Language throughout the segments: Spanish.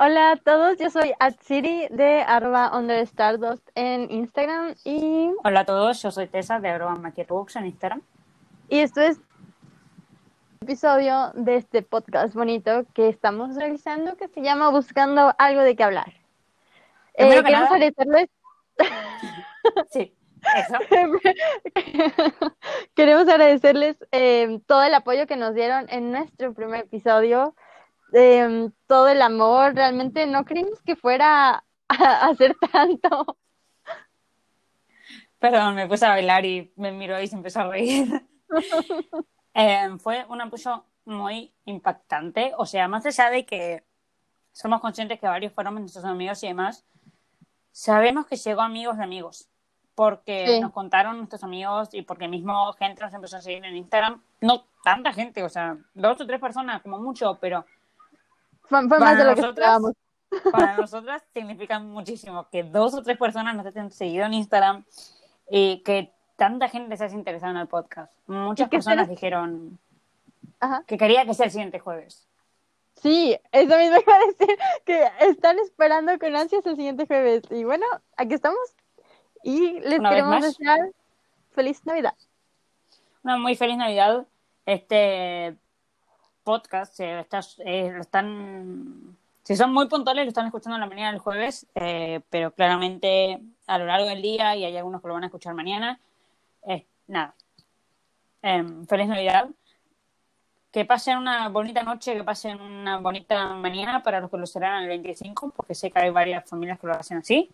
Hola a todos, yo soy Atsiri de arroba Stardust en Instagram y... Hola a todos, yo soy Tessa de arroba Books en Instagram. Y esto es episodio de este podcast bonito que estamos realizando que se llama Buscando algo de qué hablar. Eh, queremos agradecerles... sí. Eso. Queremos agradecerles eh, todo el apoyo que nos dieron en nuestro primer episodio. Em, todo el amor, realmente no creímos que fuera a, hacer tanto. Perdón, me puse a bailar y me miró y se empezó a reír. Em, fue un apoyo muy impactante, o sea, más allá de que somos conscientes que varios fueron nuestros amigos y demás, sabemos que llegó amigos de amigos, porque nos contaron nuestros amigos y porque mismo gente nos empezó a seguir en Instagram, no tanta gente, o sea, dos o tres personas como mucho, pero fue, más de lo que esperábamos. Para nosotras significa muchísimo que dos o tres personas nos estén seguido en Instagram y que tanta gente se haya interesado en el podcast. Muchas personas dijeron que quería que sea el siguiente jueves. Sí, eso mismo iba a decir, que están esperando con ansias el siguiente jueves. Y bueno, aquí estamos y les queremos desear feliz Navidad. Una muy feliz Navidad. Este podcast, eh, están, si son muy puntuales, lo están escuchando en la mañana del jueves, eh, pero claramente a lo largo del día, y hay algunos que lo van a escuchar mañana, nada. Em, feliz Navidad. Que pasen una bonita noche, que pasen una bonita mañana para los que lo serán el 25, porque sé que hay varias familias que lo hacen así.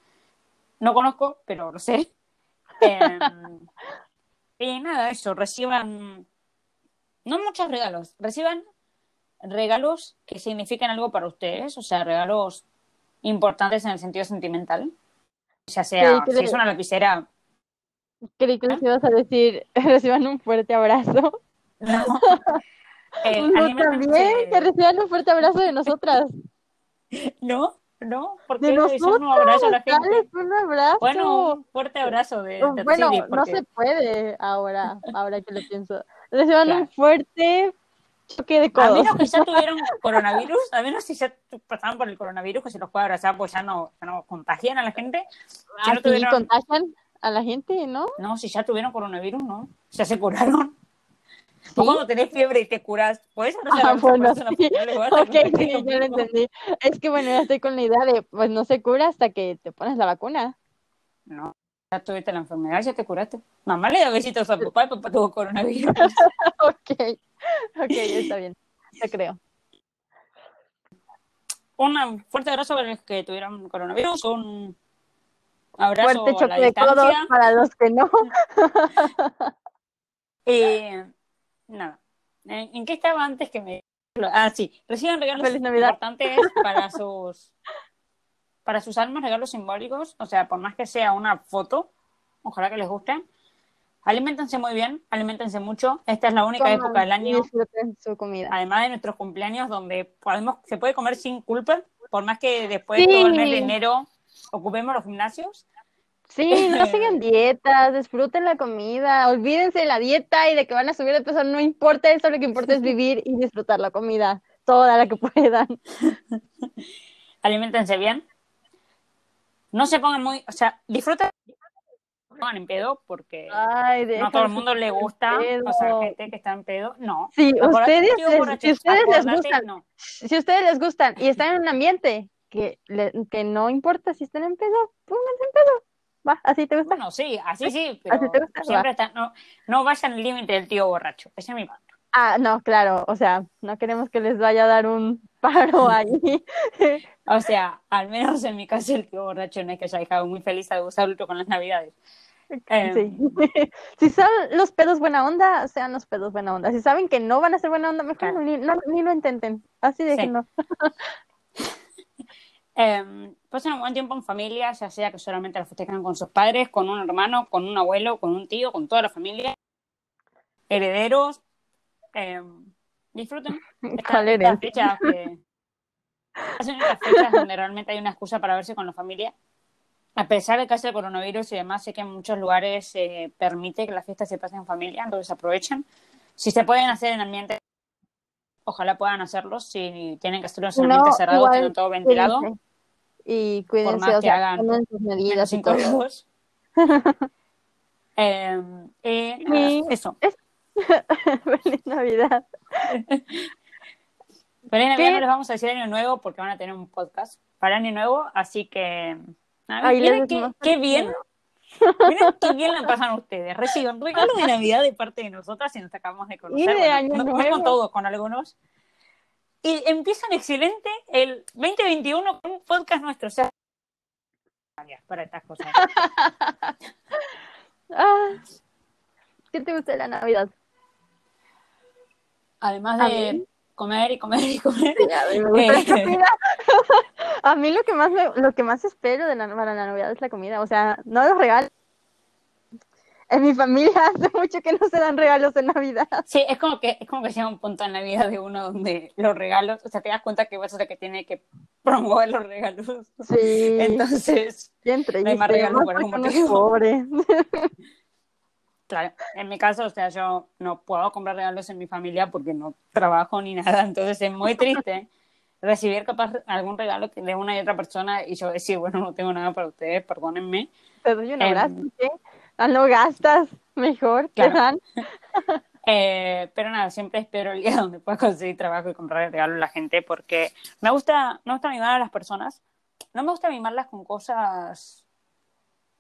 No conozco, pero lo sé. Em, y nada, eso, reciban no muchos regalos, reciban regalos que significan algo para ustedes, o sea, regalos importantes en el sentido sentimental. Ya sea, si es una lapicera. Creí que les ibas a decir, reciban un fuerte abrazo. No. Eh, también, que reciban un fuerte abrazo de nosotras. No, no, porque de nosotras, un abrazo a la gente. Un abrazo. Bueno, un fuerte abrazo de, de Bueno, no se puede ahora, ahora que lo pienso. Reciban un fuerte, choque de codos. A menos que ya tuvieron coronavirus, a menos si ya pasaban por el coronavirus, que se los puede abrazar, pues ya no, ya no contagian a la gente. Ah, no contagian a la gente, ¿no? No, si ya tuvieron coronavirus, no. Ya se curaron. ¿Sí? O cuando tenés fiebre y te curas, puedes abrazar ah, a bueno, sí. Ok, sí, yo lo entendí. Es que bueno, ya estoy con la idea de, pues no se cura hasta que te pones la vacuna. No, ya tuviste la enfermedad, ya te curaste. Mamá le da besitos a papá y papá tuvo coronavirus. ok. ok, está bien, te creo. Un fuerte abrazo para los que tuvieron coronavirus, un abrazo fuerte choque a la de codos para los que no. eh, nada, ¿En, qué estaba antes que me... Ah, sí, reciban regalos importantes para sus para sus almas, regalos simbólicos, o sea, por más que sea una foto, ojalá que les guste, Aliméntense muy bien, aliméntense mucho. Esta es la única época del año, su comida. además de nuestros cumpleaños, donde podemos, se puede comer sin culpa, por más que después de todo el mes de enero ocupemos los gimnasios. Sí, no sigan dietas, disfruten la comida, olvídense de la dieta y de que van a subir de peso, no importa eso, lo que importa es vivir y disfrutar la comida, toda la que puedan. Aliméntense bien. No se pongan muy, o sea, disfruten pongan en pedo porque no a todo el mundo le gusta, o sea, gente que está en pedo, no. Sí, ustedes, si ustedes les gustan, si ustedes les gustan y están en un ambiente que, que no importa si están en pedo, pónganse en pedo. Va, así te gusta. Bueno, sí, así sí, pero así te gusta? siempre está, no, no vayan al límite del tío borracho, ese es mi punto. Ah, no, claro, o sea, no queremos que les vaya a dar un ahí. o sea, al menos en mi caso el tío borracho no es que haya dejado muy feliz a gustar con las navidades. Em, si son los pedos buena onda, sean los pedos buena onda. Si saben que no van a ser buena onda, mejor ni, lo intenten. Así de que no. eh, pasen un buen tiempo en familia, ya sea que solamente la festejan con sus padres, con un hermano, con un abuelo, con un tío, con toda la familia. Herederos. Em, disfruten. Estas esta fechas, que... estas fechas donde realmente hay una excusa para verse con la familia a pesar de que hace el coronavirus y demás, sé que en muchos lugares se permite que las fiestas se pasen en familia, entonces aprovechen. Si se pueden hacer en ambiente, ojalá puedan hacerlo si tienen que hacerlo en un ambiente cerrado, tener todo ventilado. Y cuídense, por más o que sea, hagan sus medidas y todo. Eh, eh, nada, Y- eso. Feliz Navidad. Feliz Navidad no les vamos a decir año nuevo porque van a tener un podcast para año nuevo, así que nada, miren qué, bien, miren qué bien la pasan ustedes. Reciben regalos de Navidad de parte de nosotras y nos acabamos de conocer. Y de Bueno, Año no, no Nuevo. con todos, con algunos. Y empiezan excelente el 2021 con un podcast nuestro. O sea, para estas cosas. Ah, ¿Qué te gusta de la Navidad? Además A de comer y comer y comer. Sí, a mí la Eh. A lo que más me- lo que más espero de la, para la Navidad es la comida, o sea, no los regalos. En mi familia hace mucho que no se dan regalos en Navidad. Sí, es como que es como que llega un punto en la vida de uno donde los regalos, o sea, te das cuenta que vos sos el que tiene que promover los regalos. Sí, Entonces, triste. no hay más regalos es motivo. pobre. Claro, en mi caso, o sea, yo no puedo comprar regalos en mi familia porque no trabajo ni nada, entonces es muy triste recibir capaz algún regalo de una y otra persona y yo decir, bueno, no tengo nada para ustedes, perdónenme. Te doy un Em, abrazo, ¿sí? Ah, no gastas, mejor, te Claro. dan. Eh, pero nada, siempre espero el día donde pueda conseguir trabajo y comprar regalo a la gente porque me gusta, me gusta mimar a las personas. No me gusta mimarlas con cosas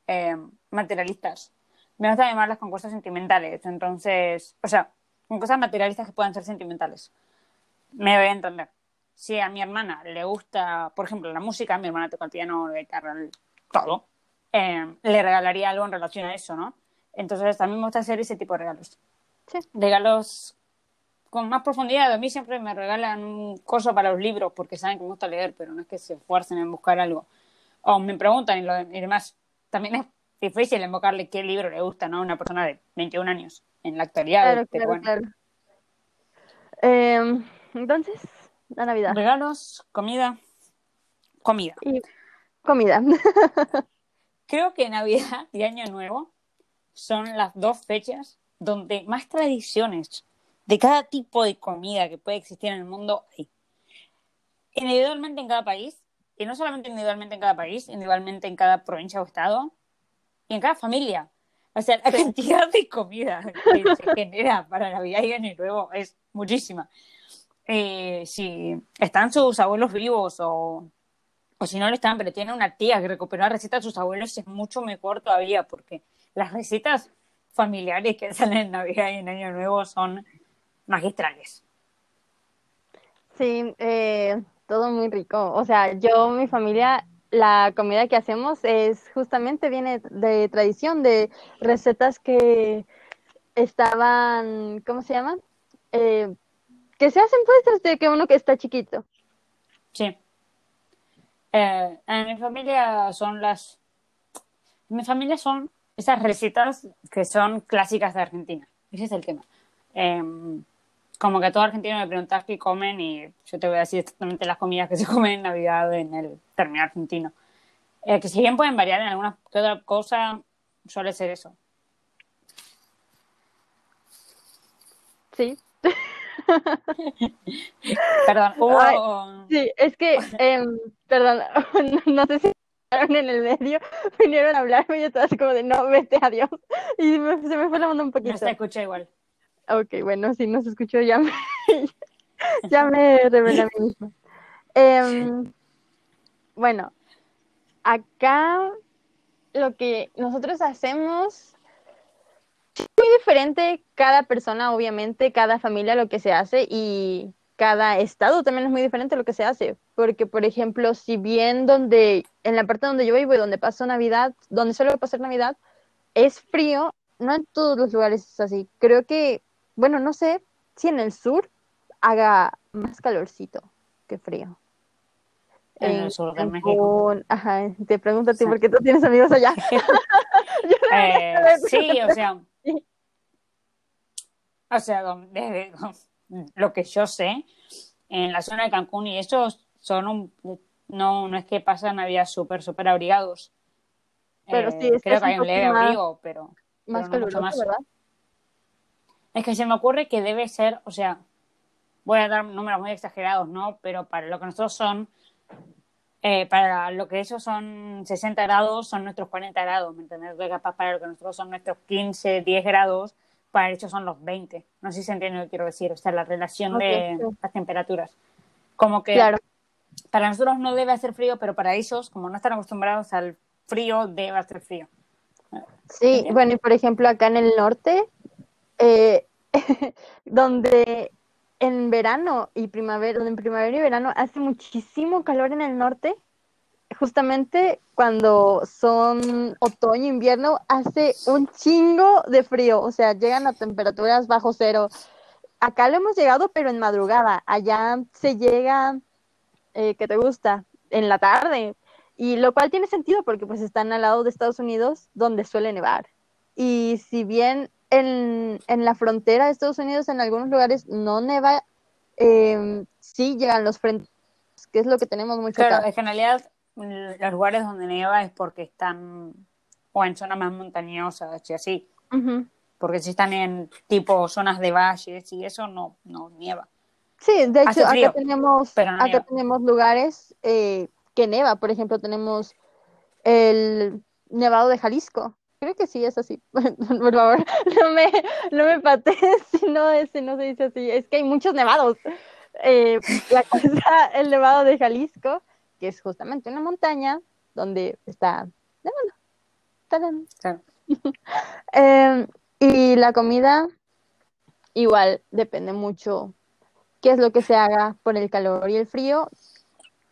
eh, materialistas. Me gusta mimarlas con cosas sentimentales. Entonces, o sea, con cosas materialistas que puedan ser sentimentales. Me voy a entender. Si a mi hermana le gusta, por ejemplo, la música, mi hermana toca el piano, la guitarra, el- todo, eh, le regalaría algo en relación a eso, ¿no? Entonces, a mí me gusta hacer ese tipo de regalos Sí. regalos con más profundidad. A mí siempre me regalan un coso para los libros porque saben que me gusta leer, pero no es que se esfuercen en buscar algo. O me preguntan y, lo, y demás. También es difícil invocarle qué libro le gusta ¿no? a una persona de 21 años en la actualidad. Claro, pero claro, bueno. claro. Em, entonces, la Navidad. Regalos, comida, comida. Y comida. Creo que Navidad y Año Nuevo son las dos fechas donde más tradiciones de cada tipo de comida que puede existir en el mundo hay. Individualmente en cada país, y no solamente individualmente en cada país, individualmente en cada provincia o estado, y en cada familia. O sea, la cantidad de comida que se genera para Navidad y Año Nuevo es muchísima. Eh, si están sus abuelos vivos o o si no lo están, pero tiene una tía que recuperó la receta de sus abuelos, es mucho mejor todavía, porque las recetas familiares que salen en Navidad y en Año Nuevo son magistrales. Sí, eh, todo muy rico. O sea, yo, mi familia, la comida que hacemos es justamente viene de tradición, de recetas que estaban, ¿cómo se llaman? Eh, que se hacen pues desde que uno que está chiquito. Sí. Eh, en mi familia son las... En mi familia son esas recetas que son clásicas de Argentina. Ese es el tema. Eh, como que todo argentino me preguntas qué comen y yo te voy a decir exactamente las comidas que se comen en Navidad en el término argentino. Eh, que si bien pueden variar en alguna que otra cosa, suele ser eso. Sí. Perdón, hubo... Ay, Sí, es que, em, perdón, no, no sé si en el medio, vinieron a hablarme y yo estaba así como de no, vete, adiós. Y me- se me fue la onda un no poquito. se escucha igual. Ok, bueno, si no se escuchó, ya me, ya me revelé a mí misma. Em, bueno, acá lo que nosotros hacemos es muy diferente cada persona, obviamente, cada familia lo que se hace y cada estado también es muy diferente lo que se hace. Porque, por ejemplo, si bien donde, en la parte donde yo vivo y donde paso Navidad, donde suelo pasar Navidad, es frío, no en todos los lugares es así. Creo que, bueno, no sé si en el sur haga más calorcito que frío. En el sur de México. Ajá, te pregunto a ti Sí. porque tú tienes amigos allá. Eh, sí, o sea, o sea, desde lo que yo sé, en la zona de Cancún y eso son un, no, no es que pasan Navidad súper, súper abrigados. Pero Eh, sí, que creo que hay un leve más- abrigo, pero, más pero no mucho caluroso, más. ¿verdad? Es que se me ocurre que debe ser, o sea, voy a dar números muy exagerados, ¿no? Pero para lo que nosotros son, eh, para lo que ellos son 60 grados, son nuestros 40 grados, ¿me entiendes? capaz para lo que nosotros son nuestros 15, 10 grados, para ellos son los 20. No sé si se entiende lo que quiero decir, o sea, la relación de las temperaturas. Como que para nosotros no debe hacer frío, pero para ellos, como no están acostumbrados al frío, debe hacer frío. Sí, bueno, y por ejemplo acá en el norte, eh, donde en verano y primavera, donde en primavera y verano hace muchísimo calor en el norte, justamente cuando son otoño, invierno, hace un chingo de frío, o sea, llegan a temperaturas bajo cero. Acá lo hemos llegado, pero en madrugada, allá se llega, eh, ¿qué te gusta? En la tarde, y lo cual tiene sentido porque pues están al lado de Estados Unidos, donde suele nevar. Y si bien en, en la frontera de Estados Unidos en algunos lugares no neva, eh, sí llegan los frentes, que es lo que tenemos mucho Claro, en realidad los lugares donde nieva es porque están o en zonas más montañosas y así. Porque si están en tipo zonas de valles y eso no, no nieva. Sí, de hecho acá tenemos, acá tenemos lugares eh, que neva. Por ejemplo, tenemos el Nevado de Jalisco. Creo que sí es así. Por favor, no me, no me patees si no, si no se dice así. Es que hay muchos nevados. Eh, la cosa, el Nevado de Jalisco, que es justamente una montaña donde está nevando. Em, y la comida, igual, depende mucho qué es lo que se haga por el calor y el frío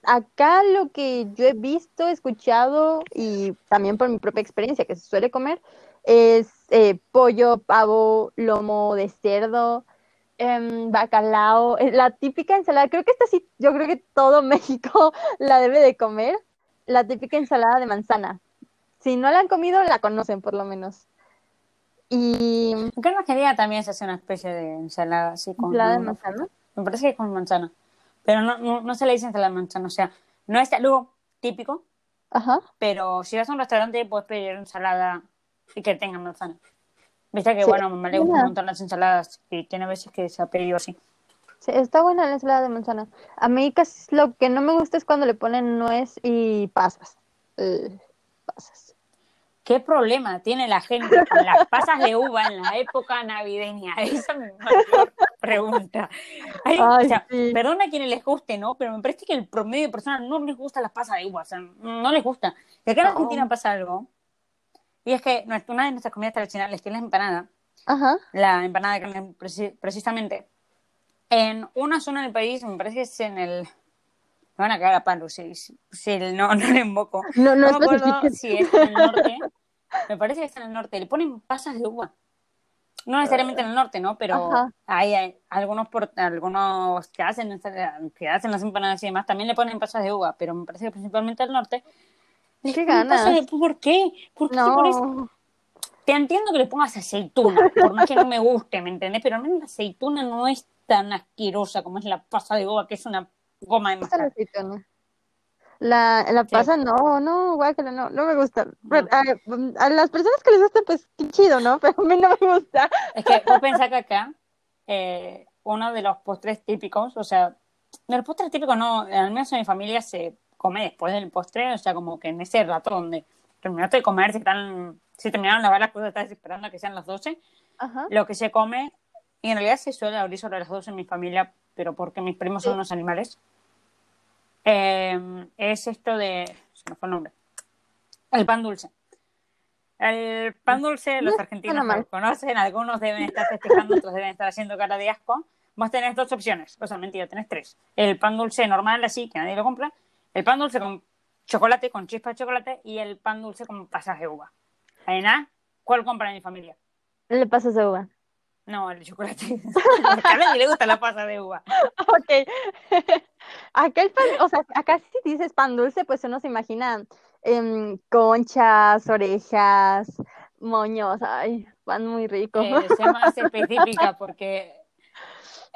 acá lo que yo he visto, escuchado y también por mi propia experiencia que se suele comer es eh, pollo, pavo, lomo de cerdo, em, bacalao, eh, la típica ensalada. Creo que esta sí, yo creo que todo México la debe de comer, la típica ensalada de manzana. Si no la han comido, la conocen por lo menos. Y... En Argentina también se hace una especie de ensalada así con... ¿Ensalada de manzana? Me parece que es con manzana. Pero no, no, no se le dice ensalada de manzana, o sea, no es algo típico, Ajá. pero si vas a un restaurante puedes pedir ensalada y que tenga manzana. Viste que, bueno, me le gustan un montón las ensaladas y tiene veces que se ha pedido así. Sí, está buena la ensalada de manzana. A mí casi lo que no me gusta es cuando le ponen nuez y pasas. pasas. ¿Qué problema tiene la gente con las pasas de uva en la época navideña? Esa es mi mayor pregunta. Perdona a quienes les guste, ¿no? Pero me parece que el promedio de personas no les gusta las pasas de uva, o sea, no les gusta. Y acá en Argentina pasa algo, y es que una de nuestras comidas tradicionales, que es la empanada, la empanada de carne precisamente, en una zona del país, me parece que es en el... Me van a cagar a palo si, si no, no le invoco. No, no, no me acuerdo si es en el norte. Me parece que está en el norte. Le ponen pasas de uva. No necesariamente en el norte, ¿no? Pero hay, algunos por, algunos que hacen que hacen las empanadas y demás también le ponen pasas de uva, pero me parece que principalmente al norte. ¿Qué ganas? ¿Por qué? ¿Por qué no. Te entiendo que le pongas aceituna, por más que no me guste, ¿me entendés? Pero al menos la aceituna no es tan asquerosa como es la pasa de uva, que es una goma de mascar. La, la pasa, no, no, guácala, no, no me gusta. A, las personas que les gusta, pues qué chido, ¿no? Pero a mí no me gusta. Es que vos pensás que acá, eh, uno de los postres típicos, o sea, el postre típico no, al menos en mi familia se come después del postre, o sea, como que en ese rato donde terminaste de comer, si, están, si terminaron de lavar las cosas, estás esperando a que sean las 12, lo que se come, y en realidad se suele abrir sobre las 12 en mi familia, pero porque mis primos son unos animales. Eh, es esto de. Se me fue el nombre. El pan dulce. El pan dulce, los argentinos lo conocen, algunos deben estar festejando, otros deben estar haciendo cara de asco. Vos tenés dos opciones, o sea, mentira, tenés tres. El pan dulce normal, así, que nadie lo compra. El pan dulce con chocolate, con chispa de chocolate. Y el pan dulce con pasas de uva. nada? ¿Cuál compra en mi familia? El pasas de uva. No, el chocolate. a nadie le gusta la pasa de uva. Ok. Acá el pan, o sea, acá si dices pan dulce, pues uno se imagina em, conchas, orejas, moños, ay, pan muy rico. Eh, más específica porque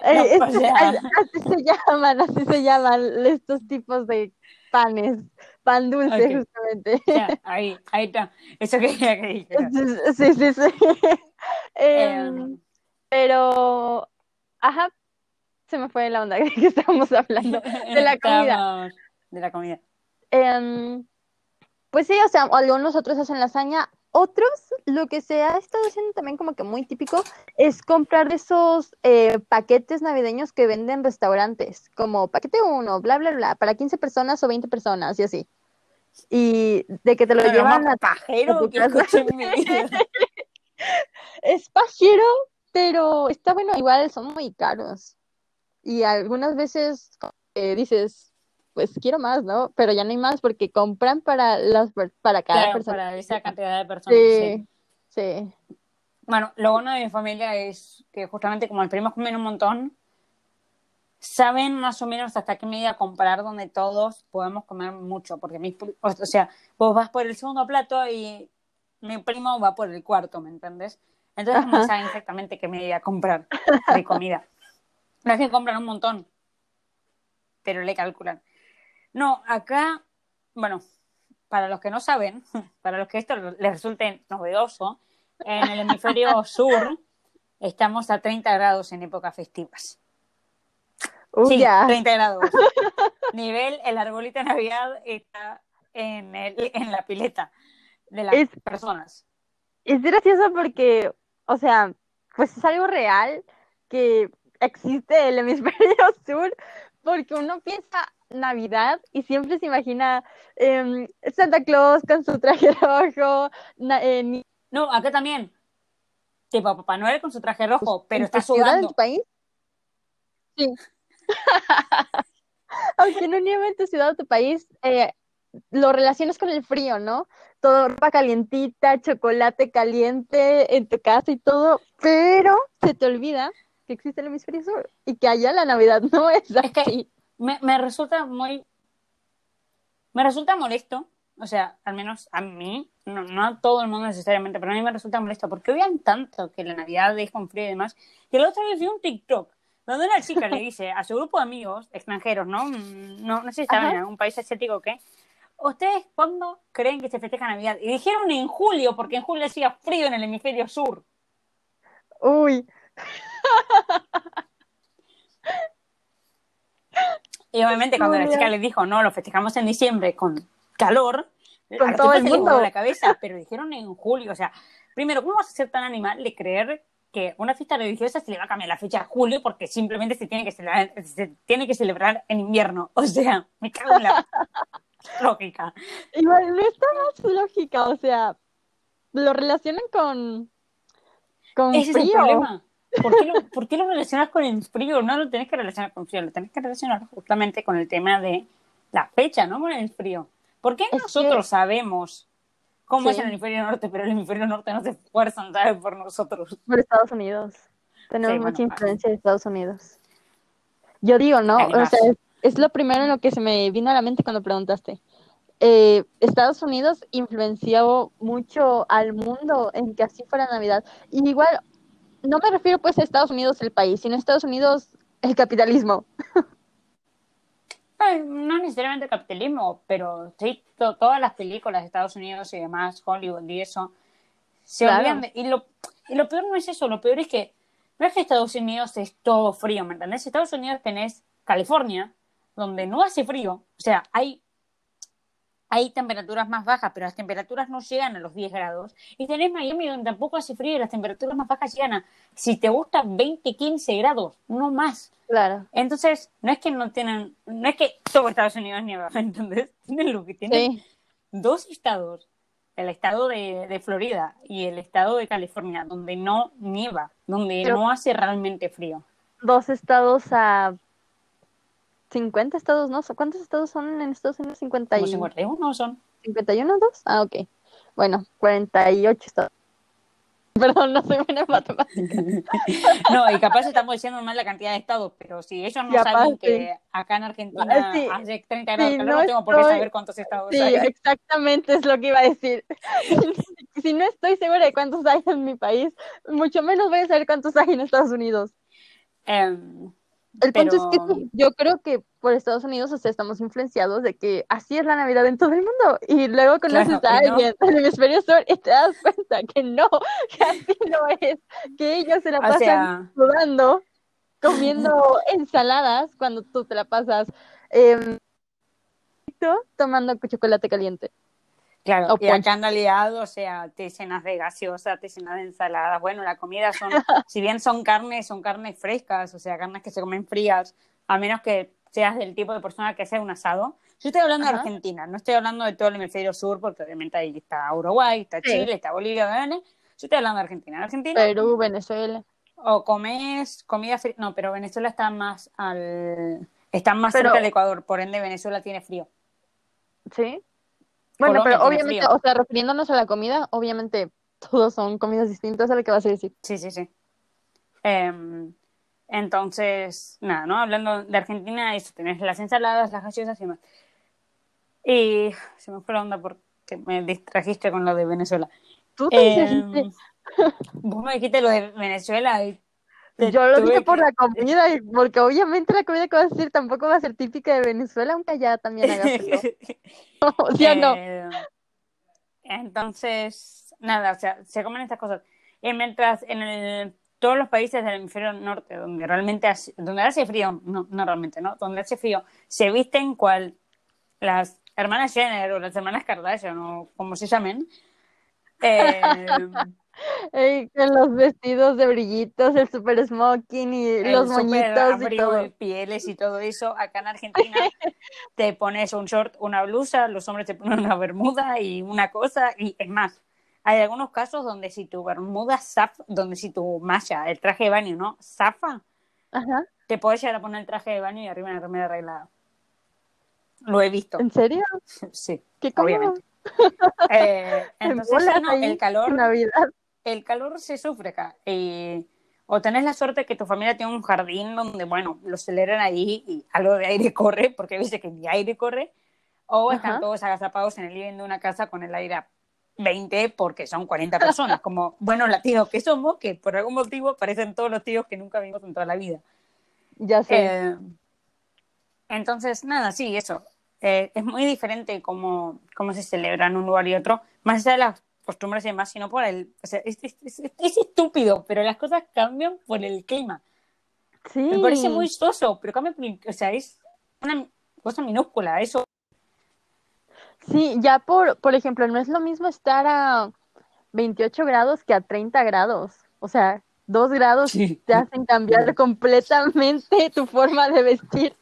eh, así se llaman, así se llaman estos tipos de panes, pan dulce justamente. ahí, ahí está, eso quería que dijera. Sí, sí, sí. Em, em. Pero, ajá, se me fue la onda de que estábamos hablando de la comida. De la comida. Em, pues sí, o sea, algunos otros hacen lasaña, otros lo que se ha estado haciendo también como que muy típico es comprar esos eh, paquetes navideños que venden restaurantes, como paquete uno, bla, bla, bla, para 15 personas o 20 personas y así. Y de que te lo Pero llevan a... pajero tu que casa. Es pajero, pero está bueno, igual son muy caros. Y algunas veces eh, dices, pues quiero más, ¿no? Pero ya no hay más porque compran para las para cada Claro, persona. para esa cantidad de personas. sí. Sí, sí. Bueno, lo bueno de mi familia es que justamente como el primos comen un montón, saben más o menos hasta qué medida comprar donde todos podemos comer mucho, porque pri- o sea, vos vas por el segundo plato y mi primo va por el cuarto, ¿me entiendes? Entonces Ajá. saben exactamente qué medida comprar de comida. No es que compran un montón, pero le calculan. No, acá, bueno, para los que no saben, para los que esto les resulte novedoso, en el hemisferio sur estamos a 30 grados en épocas festivas. Uy, Sí, ya. 30 grados. Nivel, el arbolito de Navidad está en, el, en la pileta de las Es- personas. Es gracioso porque, o sea, pues es algo real que existe el hemisferio sur, porque uno piensa Navidad y siempre se imagina em, Santa Claus con su traje rojo, na- eh, ni- No, acá también. Tipo Papá Noel con su traje rojo, pero está ciudad, en sudando. tu país. Sí. Aunque no nieve en tu ciudad o tu país, eh, lo relacionas con el frío, ¿no? Todo ropa calientita, chocolate caliente en tu casa y todo, pero se te olvida que existe el hemisferio sur y que allá la Navidad no es Es que- así. Me, me resulta muy. Me resulta molesto. O sea, al menos a mí, no, no a todo el mundo necesariamente, pero a mí me resulta molesto porque odian tanto que la Navidad es con frío y demás. Que la otra vez vi un TikTok donde una chica le dice a su grupo de amigos extranjeros, ¿no? Mm, No, no sé si estaban en algún país asiático o qué. ¿Ustedes cuándo creen que se festeja Navidad? Y dijeron en julio, porque en julio hacía frío en el hemisferio sur. Uy, Y obviamente cuando la chica les dijo, no, lo festejamos en diciembre con calor, Con todo el mundo. la cabeza, pero dijeron en julio, o sea, primero, ¿cómo vas a ser tan animal de creer que una fiesta religiosa se le va a cambiar la fecha a julio porque simplemente se tiene que celebrar, se tiene que celebrar en invierno? O sea, me cago en la lógica. igual no está más lógica, o sea, lo relacionan con, con Ese es el frío. problema. ¿Por qué, lo, por qué lo relacionas con el frío? No lo tenés que relacionar con frío, lo tenés que relacionar justamente con el tema de la fecha, no con el frío. ¿Por qué Es nosotros que- sabemos cómo es el hemisferio norte, pero el hemisferio norte no se esfuerzan, ¿sabes? Por nosotros. Por Estados Unidos. Tenemos Sí, bueno, mucha influencia de Estados Unidos. Yo digo, ¿no? O sea, es, es lo primero en lo que se me vino a la mente cuando preguntaste. Eh, Estados Unidos influenció mucho al mundo en que así fuera Navidad. Y igual, no me refiero pues a Estados Unidos el país, sino a Estados Unidos el capitalismo. Ay, no necesariamente capitalismo, pero sí, to- todas las películas de Estados Unidos y demás, Hollywood y eso, se Claro. olvidan de- y, lo, y lo peor no es eso, lo peor es que no es que Estados Unidos es todo frío, ¿me entendés? Estados Unidos tenés California, donde no hace frío, o sea, hay, hay temperaturas más bajas, pero las temperaturas no llegan a los 10 grados, y tenés Miami, donde tampoco hace frío y las temperaturas más bajas llegan a, si te gusta, 20, 15 grados, no más. Claro. Entonces, no es que no tienen, no es que todo Estados Unidos nieva, ¿entendés? Tienen lo que tienen Sí. dos estados, el estado de, de Florida y el estado de California, donde no nieva, donde Pero- no hace realmente frío. Dos estados a 50 estados, ¿no? ¿Cuántos estados son en Estados Unidos? 50 Como y... 51 son. 51, dos? Ah, ok. Bueno, 48 estados. Perdón, no soy buena en matemáticas. No, y capaz estamos diciendo mal la cantidad de estados, pero si ellos no Capaz, saben sí. que acá en Argentina Ah, sí. hace 30 grados Sí, no no tengo por qué saber cuántos estados Sí, hay. exactamente es lo que iba a decir. Si no estoy segura de cuántos hay en mi país, mucho menos voy a saber cuántos hay en Estados Unidos. Em, El punto es que yo creo que por Estados Unidos, o sea, estamos influenciados de que así es la Navidad en todo el mundo. Y luego conoces Claro, a y no. alguien del hemisferio sur y te das cuenta que no, que así no es, que ellos se la O pasan sea- sudando comiendo ensaladas cuando tú te la pasas em, tomando chocolate caliente. Claro, O y acá en realidad, o sea, te llenas de gaseosa, te llenas de ensaladas. Bueno, la comida son, si bien son carnes, son carnes frescas, o sea, carnes que se comen frías, a menos que seas del tipo de persona que hace un asado. Yo estoy hablando de. Argentina, no estoy hablando de todo el hemisferio sur, porque obviamente ahí está Uruguay, está Sí. Chile, está Bolivia, ¿verdad? Yo estoy hablando de Argentina. En Argentina, Perú, Venezuela. o comes comida fría, no, pero Venezuela está más al, está más Pero- cerca del Ecuador, por ende Venezuela tiene frío. Sí. Bueno, Colombia pero obviamente, frío. o sea, refiriéndonos a la comida, obviamente todos son comidas distintas a lo que vas a decir. Sí, sí, sí. Em, entonces, nada, ¿no? Hablando de Argentina, eso, tenés las ensaladas, las gaseosas y demás. Y se me fue la onda porque me distrajiste con lo de Venezuela. Tú te dijiste, vos me dijiste lo de Venezuela y te yo lo dije por que- la comida, porque obviamente la comida que vas a decir tampoco va a ser típica de Venezuela, aunque allá también haga frío. O sea, no. Eh, entonces, nada, o sea, se comen estas cosas. Y mientras en el- todos los países del hemisferio norte, donde realmente hace, donde hace frío, no, no realmente, ¿no? Donde hace frío, se visten cual las hermanas Jenner o las hermanas Kardashian o como se llamen. Eh, Ey, con los vestidos de brillitos, el super smoking y el los moñitos y todo. de pieles y todo eso. Acá en Argentina te pones un short, una blusa, los hombres te ponen una bermuda y una cosa, y es más, hay algunos casos donde si tu bermuda zafa, donde si tu malla, el traje de baño, ¿no? Zafa, Ajá. te puedes llegar a poner el traje de baño y arriba una remera arreglada. Lo he visto, ¿En serio? sí, ¿Qué obviamente. Eh, En entonces, no, el calor, Navidad. El calor se sufre acá. Y, o tenés la suerte que tu familia tiene un jardín donde, bueno, lo celebran ahí y algo de aire corre, porque a veces que ni aire corre, o están Ajá. todos agazapados en el living de una casa con el aire a 20 porque son 40 personas, como buenos latinos que somos, que por algún motivo parecen todos los tíos que nunca vimos en toda la vida. Ya sé. Eh, entonces, nada, sí, eso. Eh, es muy diferente cómo, cómo se celebra en un lugar y otro, más allá de las costumbres y demás, sino por el... O sea, es, es- es- es estúpido, pero las cosas cambian por el clima. sí. Me parece muy soso, pero cambia por el- O sea, es una cosa minúscula, eso. Sí, ya por, por ejemplo, no es lo mismo estar a 28 grados que a 30 grados. O sea, dos grados Sí. te hacen cambiar completamente tu forma de vestir.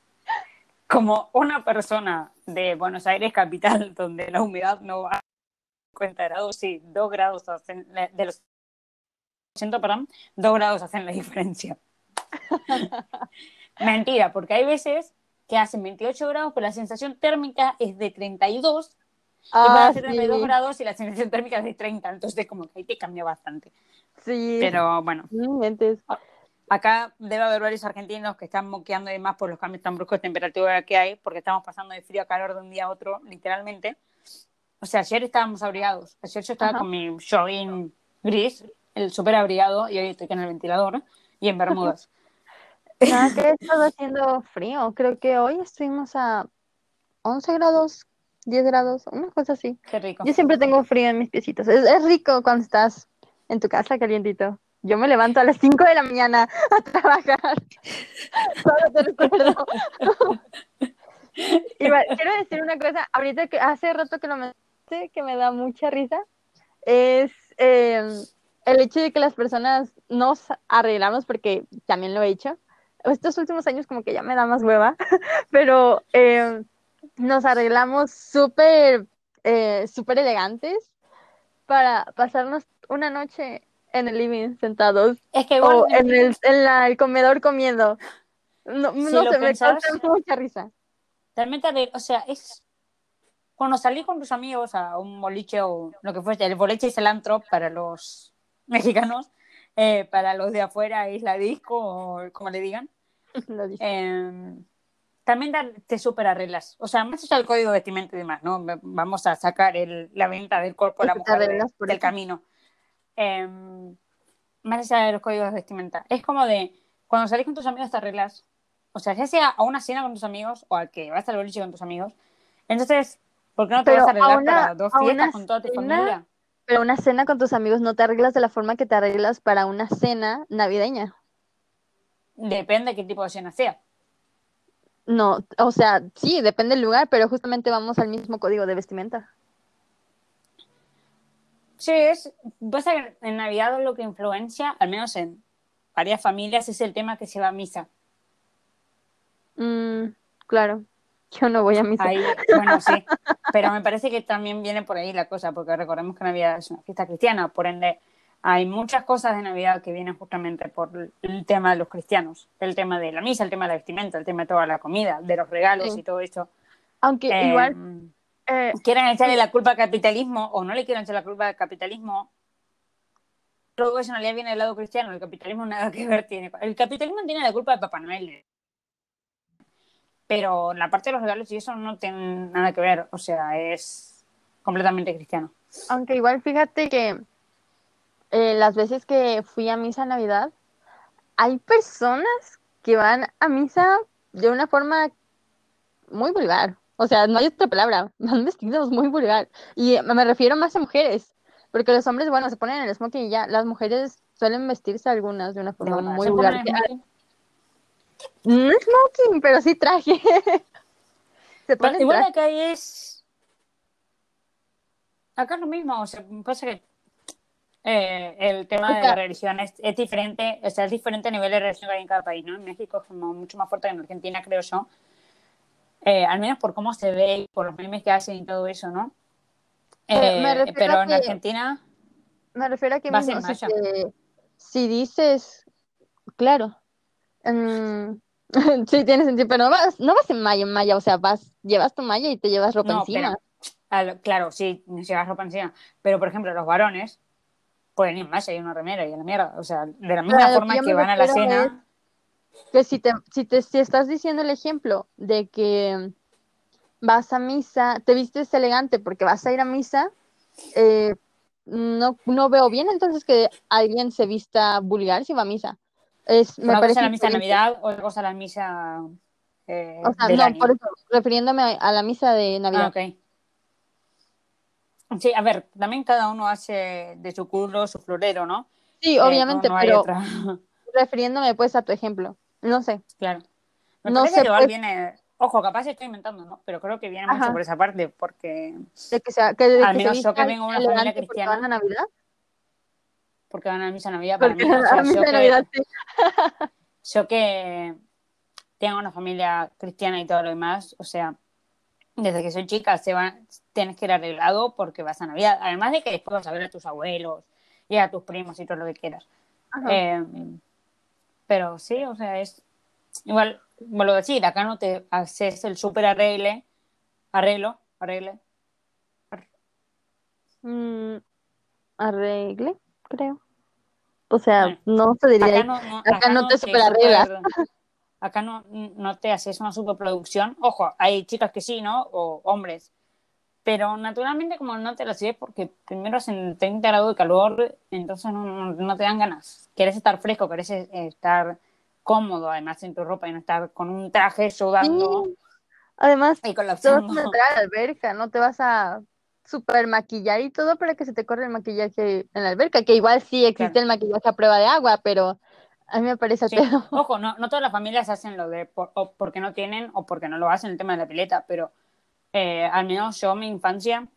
Como una persona de Buenos Aires capital, donde la humedad no va 50 grados, sí, dos grados hacen, de los 80, perdón, dos grados hacen la diferencia. Mentira, porque hay veces que hacen 28 grados, pero la sensación térmica es de 32, y puede Ah, hacer 32 sí, grados y la sensación térmica es de 30, entonces como que ahí te cambia bastante. sí. Pero bueno, No inventes. acá debe haber varios argentinos que están moqueando y demás por los cambios tan bruscos de temperatura que hay, porque estamos pasando de frío a calor de un día a otro, literalmente. O sea, ayer estábamos abrigados. Ayer yo estaba Ajá. con mi jogging gris, el súper abrigado, y hoy estoy con el ventilador y en bermudas. Nada, que ha estado haciendo frío. Creo que hoy estuvimos a 11 grados, 10 grados, una cosa así. Qué rico. Yo siempre tengo frío en mis piecitos. Es, es rico cuando estás en tu casa calientito. Yo me levanto a las 5 de la mañana a trabajar. Solo te recuerdo. Quiero decir una cosa. Ahorita que hace rato que lo mencionaste, que me da mucha risa, es eh, el hecho de que las personas nos arreglamos, porque también lo he hecho. Estos últimos años como que ya me da más hueva, pero eh, nos arreglamos súper eh, súper elegantes para pasarnos una noche en el living sentados Es que o en el, en la- el comedor comiendo. No, Si no sé, me causa mucha risa. realmente, o sea, es cuando salís con tus amigos a un boliche o lo que fuese, el boliche es el antro para los mexicanos, eh, para los de afuera es la disco o como le digan. Eh, también da- te super arreglas. O sea, más allá del código de vestimenta y demás, ¿no? Vamos a sacar el- la venta del cuerpo de la mujer del eso. camino. Eh, más allá de los códigos de vestimenta. Es como de, cuando salís con tus amigos te arreglas. O sea, ya sea a una cena con tus amigos o a que vas al boliche con tus amigos. Entonces, ¿por qué no te Pero vas a arreglar una- para dos fiestas con toda tu cena- familia? Pero una cena con tus amigos no te arreglas de la forma que te arreglas para una cena navideña. depende qué tipo de cena sea. No, o sea, sí, depende del lugar, pero justamente vamos al mismo código de vestimenta. Sí, es, pasa que en Navidad lo que influencia, al menos en varias familias, es el tema que se va a misa. Mm, claro, yo no voy a misa. Ahí, bueno, sí, pero me parece que también viene por ahí la cosa, porque recordemos que Navidad es una fiesta cristiana, por ende hay muchas cosas de Navidad que vienen justamente por el tema de los cristianos, el tema de la misa, el tema de la vestimenta, el tema de toda la comida, de los regalos Sí. y todo eso. Aunque Eh, igual, eh, quieran echarle la culpa al capitalismo o no le quieran echar la culpa al capitalismo, todo eso en realidad viene del lado cristiano, el capitalismo nada que ver tiene. El capitalismo tiene la culpa de Papá Noel. Pero la parte de los regalos y eso no tiene nada que ver, o sea, es completamente cristiano. aunque igual fíjate que eh, las veces que fui a misa en Navidad, hay personas que van a misa de una forma muy vulgar. O sea, no hay otra palabra, van vestidos muy vulgar. Y me refiero más a mujeres, porque los hombres, bueno, se ponen el smoking y ya, las mujeres suelen vestirse algunas de una forma muy ¿se vulgar. No smoking, pero sí traje. se ponen igual traje. acá es. Acá es lo mismo, o sea, pasa que eh, el tema de la religión es, es diferente, o sea, es diferente a nivel de religión que hay en cada país, ¿no? En México es como mucho más fuerte que en Argentina, creo yo. Eh, al menos por cómo se ve y por los memes que hacen y todo eso, ¿no? Me Eh, pero en que- Argentina, Me refiero a que mismo, te- si dices, claro, mm, sí tiene sentido, pero no vas, no vas en malla, en malla, o sea, vas, llevas tu malla y te llevas ropa no, encima. pero, claro, sí, llevas ropa encima, pero por ejemplo, los varones pueden ir más y una remera y a la mierda, o sea, de la misma forma que van a la cena. Que si te, si te, si estás diciendo el ejemplo de que vas a misa, te vistes elegante porque vas a ir a misa, eh, no, no veo bien entonces que alguien se vista vulgar si va a misa. Es, me Una cosa parece es la misa de. Navidad, otra cosa la misa eh, O sea, del no, año. por eso, refiriéndome a, a la misa de Ah, Navidad. ok. Sí, a ver, también cada uno hace de su culo su florero, ¿no? Sí, Eh, obviamente, no, no hay pero otra. refiriéndome pues a tu ejemplo. No sé. claro. Me No sé, que pues- viene. Ojo, capaz estoy inventando, ¿no? Pero creo que viene mucho por esa parte, porque, De que sea, que, de Al que menos yo que vengo de una familia cristiana, Navidad. Porque van a misa de Navidad para Porque mí. O sea, yo que, Navidad sí. yo que tengo una familia cristiana y todo lo demás, o sea, desde que soy chica se va, tienes que ir arreglado porque vas a Navidad. Además de que después vas a ver a tus abuelos y a tus primos y todo lo que quieras. Eh, pero sí, o sea, es igual, vuelvo a decir, acá no te haces el súper arregle, arreglo, arregle. Mm, arregle, creo. O sea, Bueno, no se diría. Acá no, no, acá no te superarreglas. super- acá no, no te haces una superproducción. Ojo, hay chicas que sí, ¿no? O hombres. Pero naturalmente como no te lo haces porque primero hacen 30 grados de calor, entonces no, te dan ganas. Quieres estar fresco, quieres eh, estar cómodo además en tu ropa y no estar con un traje sudando Sí. Además, y te vas a meter a la alberca, no te vas a super maquillar y todo para que se te corra el maquillaje en la alberca, que igual sí existe Claro. el maquillaje a prueba de agua, pero a mí me parece Sí. Ojo, no, no todas las familias hacen lo de por- o porque no tienen o porque no lo hacen el tema de la pileta, pero eh, al menos yo, mi infancia,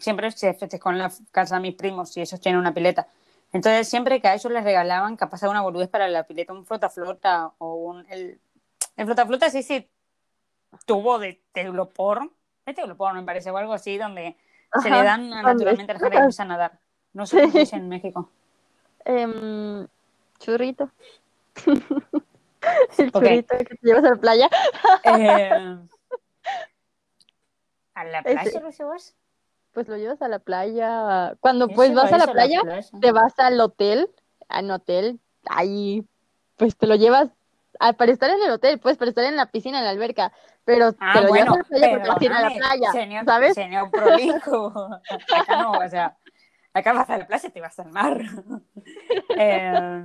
siempre se festejó en la casa de mis primos y ellos tienen una pileta. Entonces, siempre que a ellos les regalaban capaz alguna boludez para la pileta, un flota-flota o un... El, el flota-flota es ese tubo de teulopor, de teulopor me parece, o algo así, donde se le dan naturalmente a la gente que empieza a nadar. No sé cómo dice en México. Em, churrito. el churrito que te llevas a la playa. Eh, ¿A la Ese- playa lo llevas? Pues lo llevas a la playa. Cuando ¿Qué pues vas a la playa, playa? te vas al hotel, al hotel, ahí, pues te lo llevas para estar en el hotel, pues para estar en la piscina, en la alberca, pero Ah, te lo bueno, llevas a la playa porque a la playa, señor, ¿sabes? Señor prolijo. Acá no, o sea, acá vas a la playa y te vas al mar. Eh,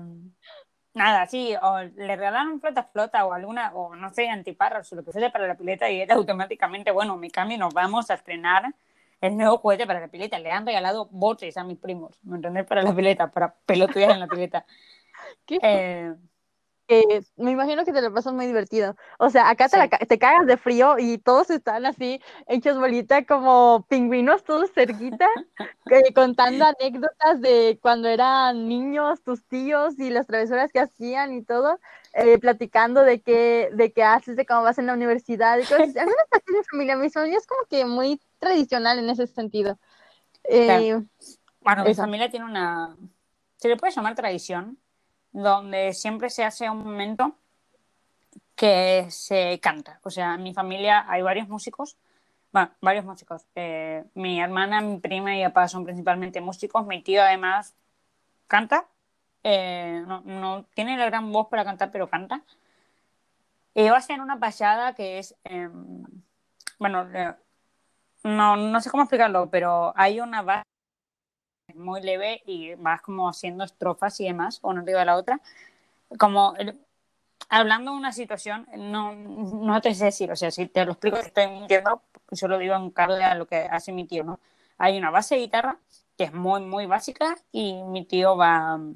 nada, sí, o le regalaron flota flota o alguna, o no sé, antiparras o lo que fuese para la pileta y era automáticamente, bueno, me cambio nos vamos a estrenar el nuevo juguete para la pileta. Le han regalado botes a mis primos, ¿me entendés? Para la pileta, para pelotudear en la pileta. ¿Qué? Eh, que me imagino que te lo pasas muy divertido. O sea, acá te, la te cagas de frío y todos están así hechos bolita como pingüinos, todos cerquita, contando anécdotas de cuando eran niños, tus tíos y las travesuras que hacían y todo, eh, platicando de qué, de qué haces, de cómo vas en la universidad y cosas. así. Al menos en mi familia, mi familia es como que muy tradicional en ese sentido. Eh, Bueno, mi Eso. familia tiene una, se le puede llamar tradición, donde siempre se hace un momento que se canta. O sea, en mi familia hay varios músicos, bueno, varios músicos. Eh, mi hermana, mi prima y papá son principalmente músicos. Mi tío además canta. Eh, no, no tiene la gran voz para cantar, pero canta. Y va a ser una payada que es, eh, bueno, no, no sé cómo explicarlo, pero hay una base muy leve y vas como haciendo estrofas y demás, una arriba de la otra. Como el- hablando de una situación, no, no te sé decir, o sea, si te lo explico, estoy mintiendo, yo lo digo en carne a lo que hace mi tío, ¿no? Hay una base de guitarra que es muy, muy básica y mi tío va mm,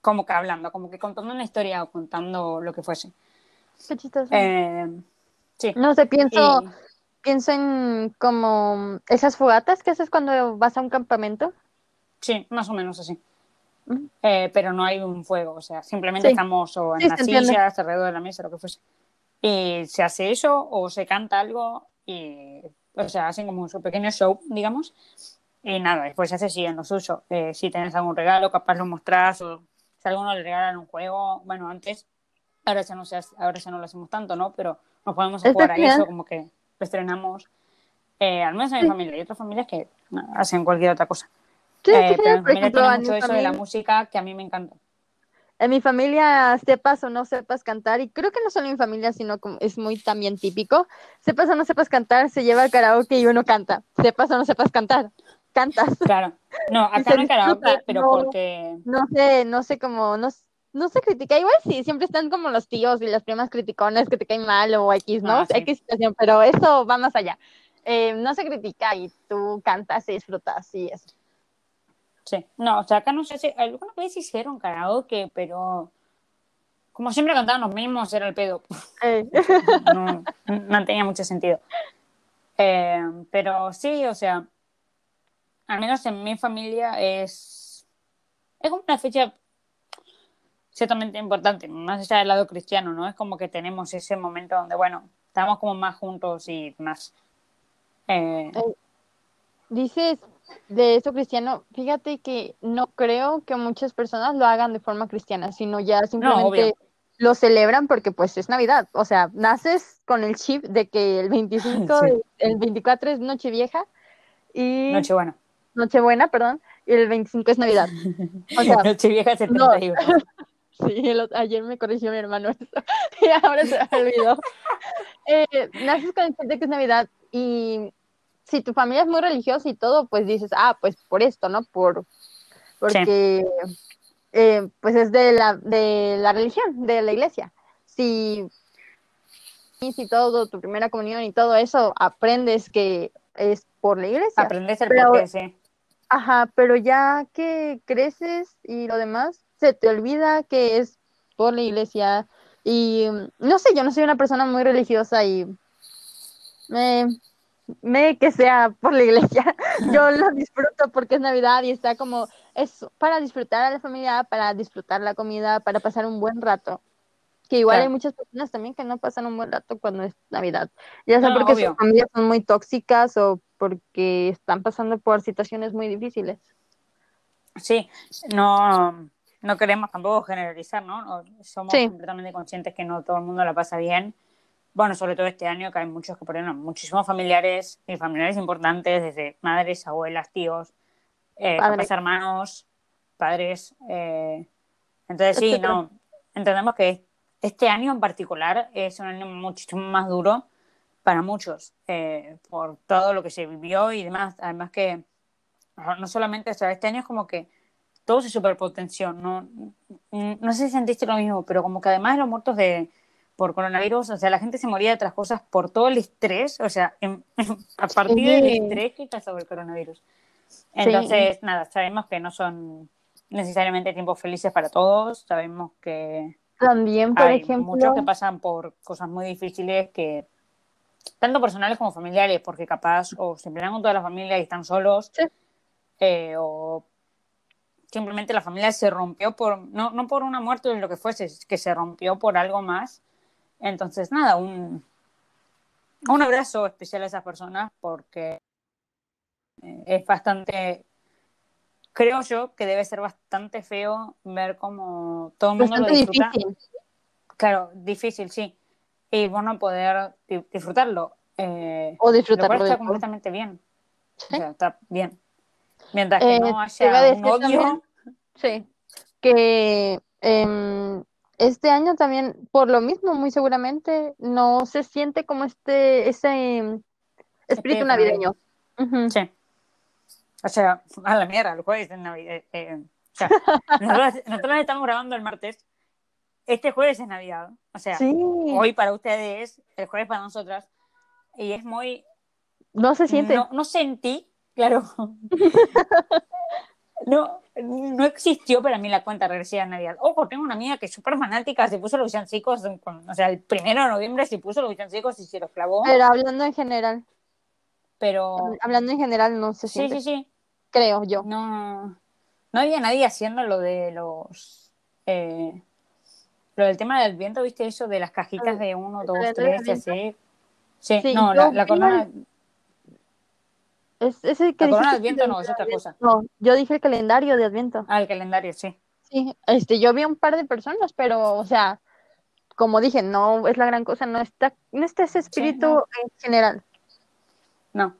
como que hablando, como que contando una historia o contando lo que fuese. qué chistoso. Eh, sí. no sé, pienso, Y- pienso en como esas fogatas que haces cuando vas a un campamento. Sí, más o menos así. Eh, pero no hay un fuego, o sea, simplemente Sí. estamos o en Sí, las sillas, alrededor de la mesa, lo que fuese. Y se hace eso o se canta algo y, o sea, hacen como su pequeño show, digamos. Y nada, después se hace sí en lo suyo. Eh, si tenés algún regalo, capaz lo mostrás o si a alguno le regalan un juego, bueno, antes, ahora ya no, se hace- ahora ya no lo hacemos tanto, ¿no? Pero nos podemos a jugar a eso, como que lo estrenamos. Eh, al menos en mi Sí. familia. Hay otras familias que hacen cualquier otra cosa. Sí, Eh, qué pero por familia ejemplo, tiene en mucho eso de la familia- música que a mí me encanta. En mi familia, sepas o no sepas cantar, y creo que no solo en mi familia, sino como es muy también típico, sepas o no sepas cantar, se lleva al karaoke y uno canta. Sepas o no sepas cantar, cantas. Claro. No, acá no karaoke, pero no. porque. No sé, no sé cómo, no, no se critica. Igual sí, siempre están como los tíos y las primas criticones que te caen mal o X, ¿no? Ah, sí. X situación, pero eso va más allá. Eh, no se critica y tú cantas y disfrutas y eso. Sí. No, o sea, acá no sé si. Alguna vez hicieron karaoke, pero. Como siempre cantaban los mismos, era el pedo. Eh, No, no tenía mucho sentido. Eh, pero sí, o sea. Al menos en mi familia es. Es como una fecha ciertamente importante, más allá del lado cristiano, ¿no? Es como que tenemos ese momento donde, bueno, estamos como más juntos y más. Eh, Dices de eso cristiano, fíjate que no creo que muchas personas lo hagan de forma cristiana, sino ya simplemente lo celebran porque pues es Navidad. O sea, naces con el chip de que el 25, Sí. el 24 es Nochevieja y Nochebuena. Nochebuena, perdón, y el 25 es Navidad. O sea, Nochevieja 71. Sí, el ayer me corrigió mi hermano eso y ahora se me olvidó. Eh, naces con el chip de que es Navidad y si tu familia es muy religiosa y todo, pues dices, ah, pues por esto, ¿no? Por, porque eh, pues es de la, de la religión, de la iglesia. Si, si todo, tu primera comunión y todo eso, aprendes que es por la iglesia. Aprendes el Pero- porqué, sí. Ajá, pero ya que creces y lo demás, se te olvida que es por la iglesia. Y mm, no sé, yo no soy una persona muy religiosa y me, me que sea por la iglesia. Yo lo disfruto porque es Navidad y está como, es para disfrutar a la familia, para disfrutar la comida, para pasar un buen rato. Que igual Claro. hay muchas personas también que no pasan un buen rato cuando es Navidad. Ya sea No, porque obvio. sus familias son muy tóxicas o porque están pasando por situaciones muy difíciles. Sí, no, no queremos tampoco generalizar, ¿no? No, Somos Sí. completamente conscientes que no todo el mundo la pasa bien. Bueno, sobre todo este año que hay muchos que perdieron muchísimos familiares y familiares importantes, desde madres, abuelas, tíos, eh, papás, hermanos, padres. eh, entonces sí, no, entendemos que este año en particular es un año muchísimo más duro para muchos, eh, por todo lo que se vivió y demás. Además que no no solamente, o sea, este año es como que todo se superpotenció. No, no sé si sentiste lo mismo, pero como que además de los muertos de por coronavirus, o sea, la gente se moría de otras cosas por todo el estrés, o sea, en- a partir del Sí. estrés que está sobre el coronavirus. Entonces, nada, sabemos que no son necesariamente tiempos felices para todos, sabemos que También, por hay ejemplo, muchos que pasan por cosas muy difíciles que tanto personales como familiares, porque capaz o se pelean con toda la familia y están solos, Sí. eh, o simplemente la familia se rompió por, no, no por una muerte o lo que fuese, es que se rompió por algo más. Entonces, nada, un, un abrazo especial a esas personas porque eh, es bastante, creo yo que debe ser bastante feo ver cómo todo el mundo lo disfruta. difícil. Claro, difícil, sí. Y vos no poder di- disfrutarlo. Eh, O lo cual disfrutarlo está completamente bien. O sea, está bien. Mientras que Eh, no haya un odio, también- Sí, que em, este año también, por lo mismo, muy seguramente, no se siente como este, ese em, espíritu navideño. Ujú. sí. O sea, a la mierda, el jueves es Navidad. eh, eh, o sea, nosotros, nosotros estamos grabando el martes. Este jueves es Navidad. O sea, Sí, hoy para ustedes, el jueves para nosotras. Y es muy. no se siente. No, no sentí, claro. no, no existió para mí la cuenta regresiva de Navidad. Ojo, tengo una amiga que es súper fanática, se puso los villancicos, o sea, el primero de noviembre se puso los villancicos y se los clavó, Pero hablando en general, pero hablando en general no se sí, siente, sí, sí, creo yo. no, no había nadie haciendo lo de los, eh, lo del tema del viento, ¿viste eso de las cajitas de uno, dos, ¿El tres, y viento? así? Sí, Sí, no, la, la corona, Es, ese que la corona de- no, es otra cosa. No, yo dije el calendario de Adviento. Ah, el calendario, sí. Sí, este, yo vi un par de personas, pero, o sea, como dije, no es la gran cosa, no está, no está ese espíritu no. en general. No.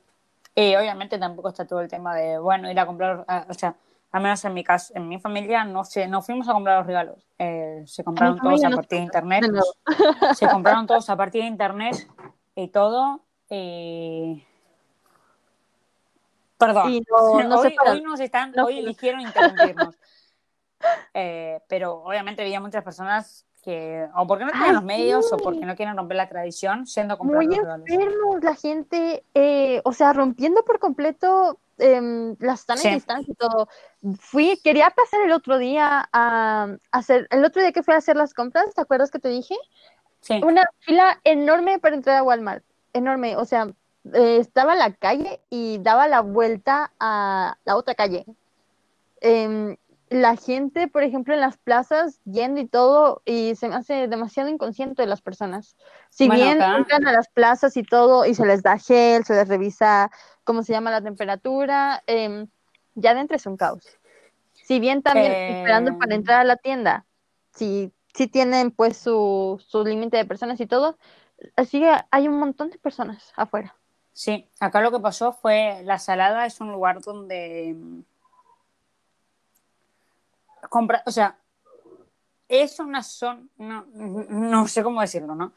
Y obviamente tampoco está todo el tema de, bueno, ir a comprar, o sea, al menos en mi caso, en mi familia no sé, no fuimos a comprar los regalos. Eh, se compraron todos a no partir de se internet. Se compraron todos a partir de internet y todo. Y... Perdón. Y no, no hoy, hoy nos están, No hoy eligieron interrumpirnos. Eh, pero obviamente había muchas personas que, o porque no tienen los medios, o sí. porque no quieren romper la tradición, siendo a comprar Muy enfermos, la gente, eh, o sea, rompiendo por completo em, las sanas Sí. distancias y todo. Fui, quería pasar el otro día a hacer, el otro día que fui a hacer las compras, ¿te acuerdas que te dije? Sí. Una fila enorme para entrar a Walmart, enorme, o sea, eh, estaba la calle y daba la vuelta a la otra calle. Em, la gente, por ejemplo, en las plazas, yendo y todo, y se me hace demasiado inconsciente de las personas. Si Bueno, bien acá- entran a las plazas y todo, y se les da gel, se les revisa cómo se llama la temperatura, em, ya dentro es un caos. Si bien también Eh, esperando para entrar a la tienda, si, si tienen pues su, su límite de personas y todo, así que hay un montón de personas afuera. Sí, acá lo que pasó fue, la salada es un lugar donde mm, compra, o sea, es una zona, no, no sé cómo decirlo, ¿no?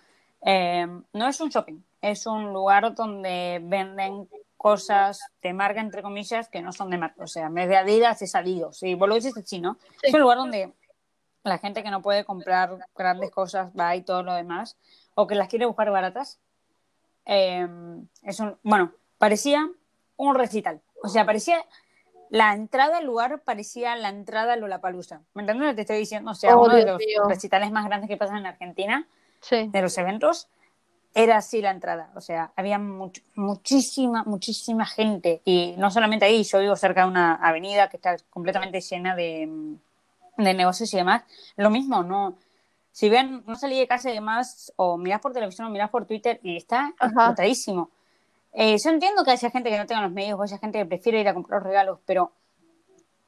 Eh, no es un shopping, es un lugar donde venden cosas de marca, entre comillas, que no son de marca, o sea, en vez de Adidas es Adidas, y vos lo dices así, ¿no? Sí. Es un lugar donde la gente que no puede comprar grandes cosas va y todo lo demás, o que las quiere buscar baratas, eh, es un, bueno, parecía un recital. O sea, parecía la entrada al lugar parecía la entrada a Lollapalooza. ¿Me entiendes lo que te estoy diciendo? O sea, Oh, uno de Dios los mío. recitales más grandes que pasan en Argentina, Sí. de los eventos, era así la entrada. O sea, había much- muchísima, muchísima gente. Y no solamente ahí, yo vivo cerca de una avenida que está completamente llena de, mm, de negocios y demás. Lo mismo, no. Si bien no salí de casa y demás, o mirás por televisión o mirás por Twitter y está Ajá. explotadísimo. Eh, yo entiendo que haya gente que no tenga los medios o haya gente que prefiere ir a comprar los regalos, pero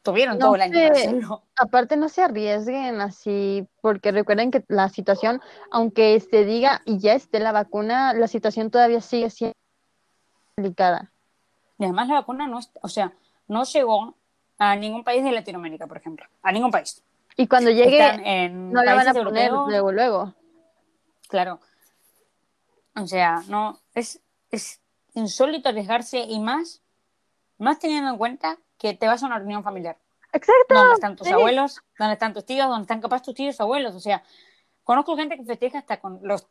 tuvieron No todo el año para hacerlo. Aparte no se arriesguen así, porque recuerden que la situación, aunque se diga y ya esté la vacuna, la situación todavía sigue siendo delicada. Y además la vacuna no, o sea, no llegó a ningún país de Latinoamérica, por ejemplo. A ningún país. Y cuando llegue, en no la van a poner europeos, luego, luego. Claro. O sea, no, es, es insólito arriesgarse y más, más teniendo en cuenta que te vas a una reunión familiar. Exacto. ¿Dónde están tus sí. abuelos? ¿Dónde están tus tíos? ¿Dónde están capaz tus tíos abuelos? O sea, conozco gente que festeja hasta con los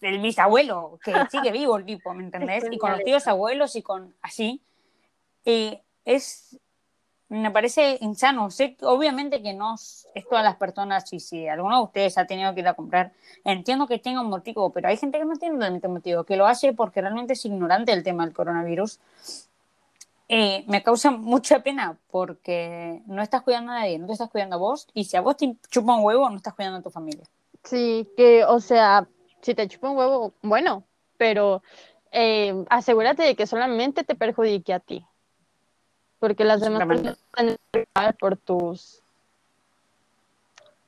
el bisabuelo, que sigue vivo el tipo, ¿me entendés? Y con los tíos abuelos y con así. Y es me parece insano. Sé, obviamente que no es todas las personas, y si alguno de ustedes ha tenido que ir a comprar, entiendo que tenga un motivo, pero hay gente que no tiene realmente motivo, que lo hace porque realmente es ignorante el tema del coronavirus. Eh, me causa mucha pena porque no estás cuidando a nadie, no te estás cuidando a vos, y si a vos te chupa un huevo, no estás cuidando a tu familia. Sí, que, o sea, si te chupa un huevo, bueno, pero eh, asegúrate de que solamente te perjudique a ti porque las demás personas están por tus,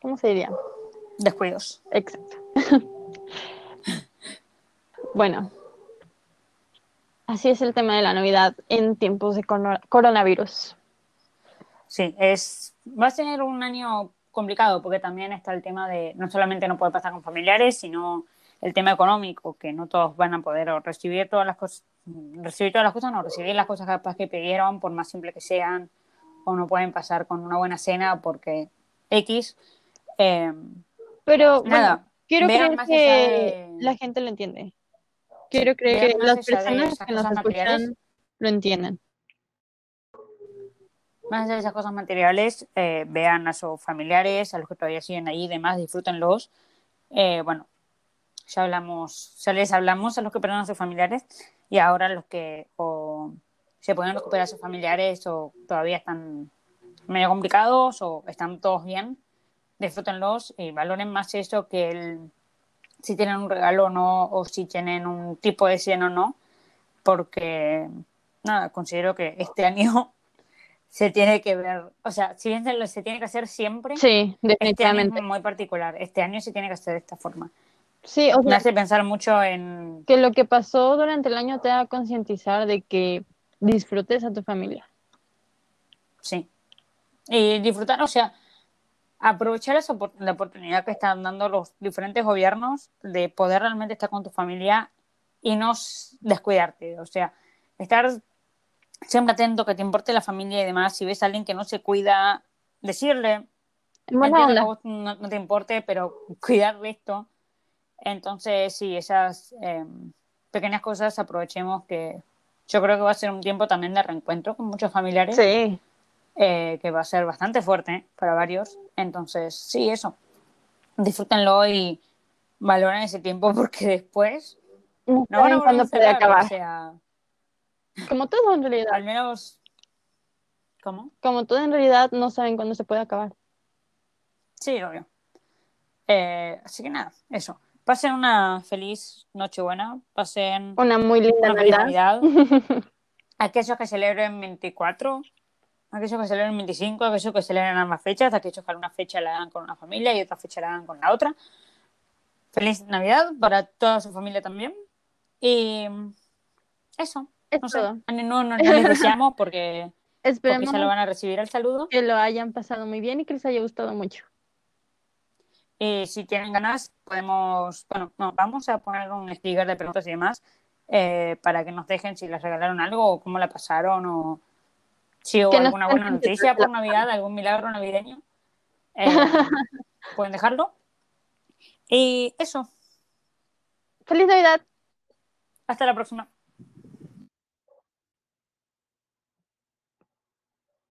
¿cómo se diría? Descuidos. Exacto. bueno, así es el tema de la Navidad en tiempos de coronavirus. Sí, es, va a ser un año complicado porque también está el tema de no solamente no puede pasar con familiares, sino el tema económico, que no todos van a poder recibir todas las cosas, recibir todas las cosas, no, recibir las cosas capaz que pidieron, por más simple que sean, o no pueden pasar con una buena cena porque X. Eh, Pero nada, quiero creer que la gente lo entiende. Quiero creer que las personas que nos escuchan lo entienden. Más allá de esas cosas materiales, eh, vean a sus familiares, a los que todavía siguen ahí y demás, disfrútenlos. Eh, bueno, ya hablamos, ya les hablamos a los que perdieron a sus familiares y ahora los que o se pueden recuperar a sus familiares o todavía están medio complicados o están todos bien, disfrútenlos y valoren más eso que el, si tienen un regalo o no o si tienen un tipo de cien o no, porque nada, considero que este año se tiene que ver, o sea, si bien se, se tiene que hacer siempre, sí, definitivamente. Este año es muy particular, este año se tiene que hacer de esta forma. Sí, o sea, me hace pensar mucho en... Que lo que pasó durante el año te a concientizar de que disfrutes a tu familia. Sí. Y disfrutar, o sea, aprovechar esa la oportunidad que están dando los diferentes gobiernos de poder realmente estar con tu familia y no descuidarte. O sea, estar siempre atento, que te importe la familia y demás. Si ves a alguien que no se cuida, decirle, bueno, no, no, te importe, pero cuidar de esto. Entonces, sí, esas em, pequeñas cosas aprovechemos que yo creo que va a ser un tiempo también de reencuentro con muchos familiares. Sí. Eh, que va a ser bastante fuerte para varios. Entonces, sí, eso. Disfrútenlo y valoren ese tiempo porque después no, van a cuándo puede acabar. Como todo en realidad. Al menos. ¿Cómo? Como todo en realidad no saben cuándo se puede acabar. Sí, obvio. Eh, así que nada, eso. Pasen una feliz Nochebuena, pasen una muy linda Navidad. aquellos que celebren 24, aquellos que celebren 25, aquellos que celebren ambas fechas, aquellos que una fecha la hagan con una familia y otra fecha la hagan con la otra. Feliz Navidad para toda su familia también. Y eso. no sé, no, no, les deseamos porque, porque ya lo van a recibir el saludo. Que lo hayan pasado muy bien y que les haya gustado mucho. Y si tienen ganas, podemos, bueno, no, vamos a poner un sticker de preguntas y demás eh, para que nos dejen si les regalaron algo o cómo la pasaron o si hubo alguna buena noticia por Navidad, algún milagro navideño. Eh, pueden dejarlo. Y eso. Feliz Navidad. Hasta la próxima.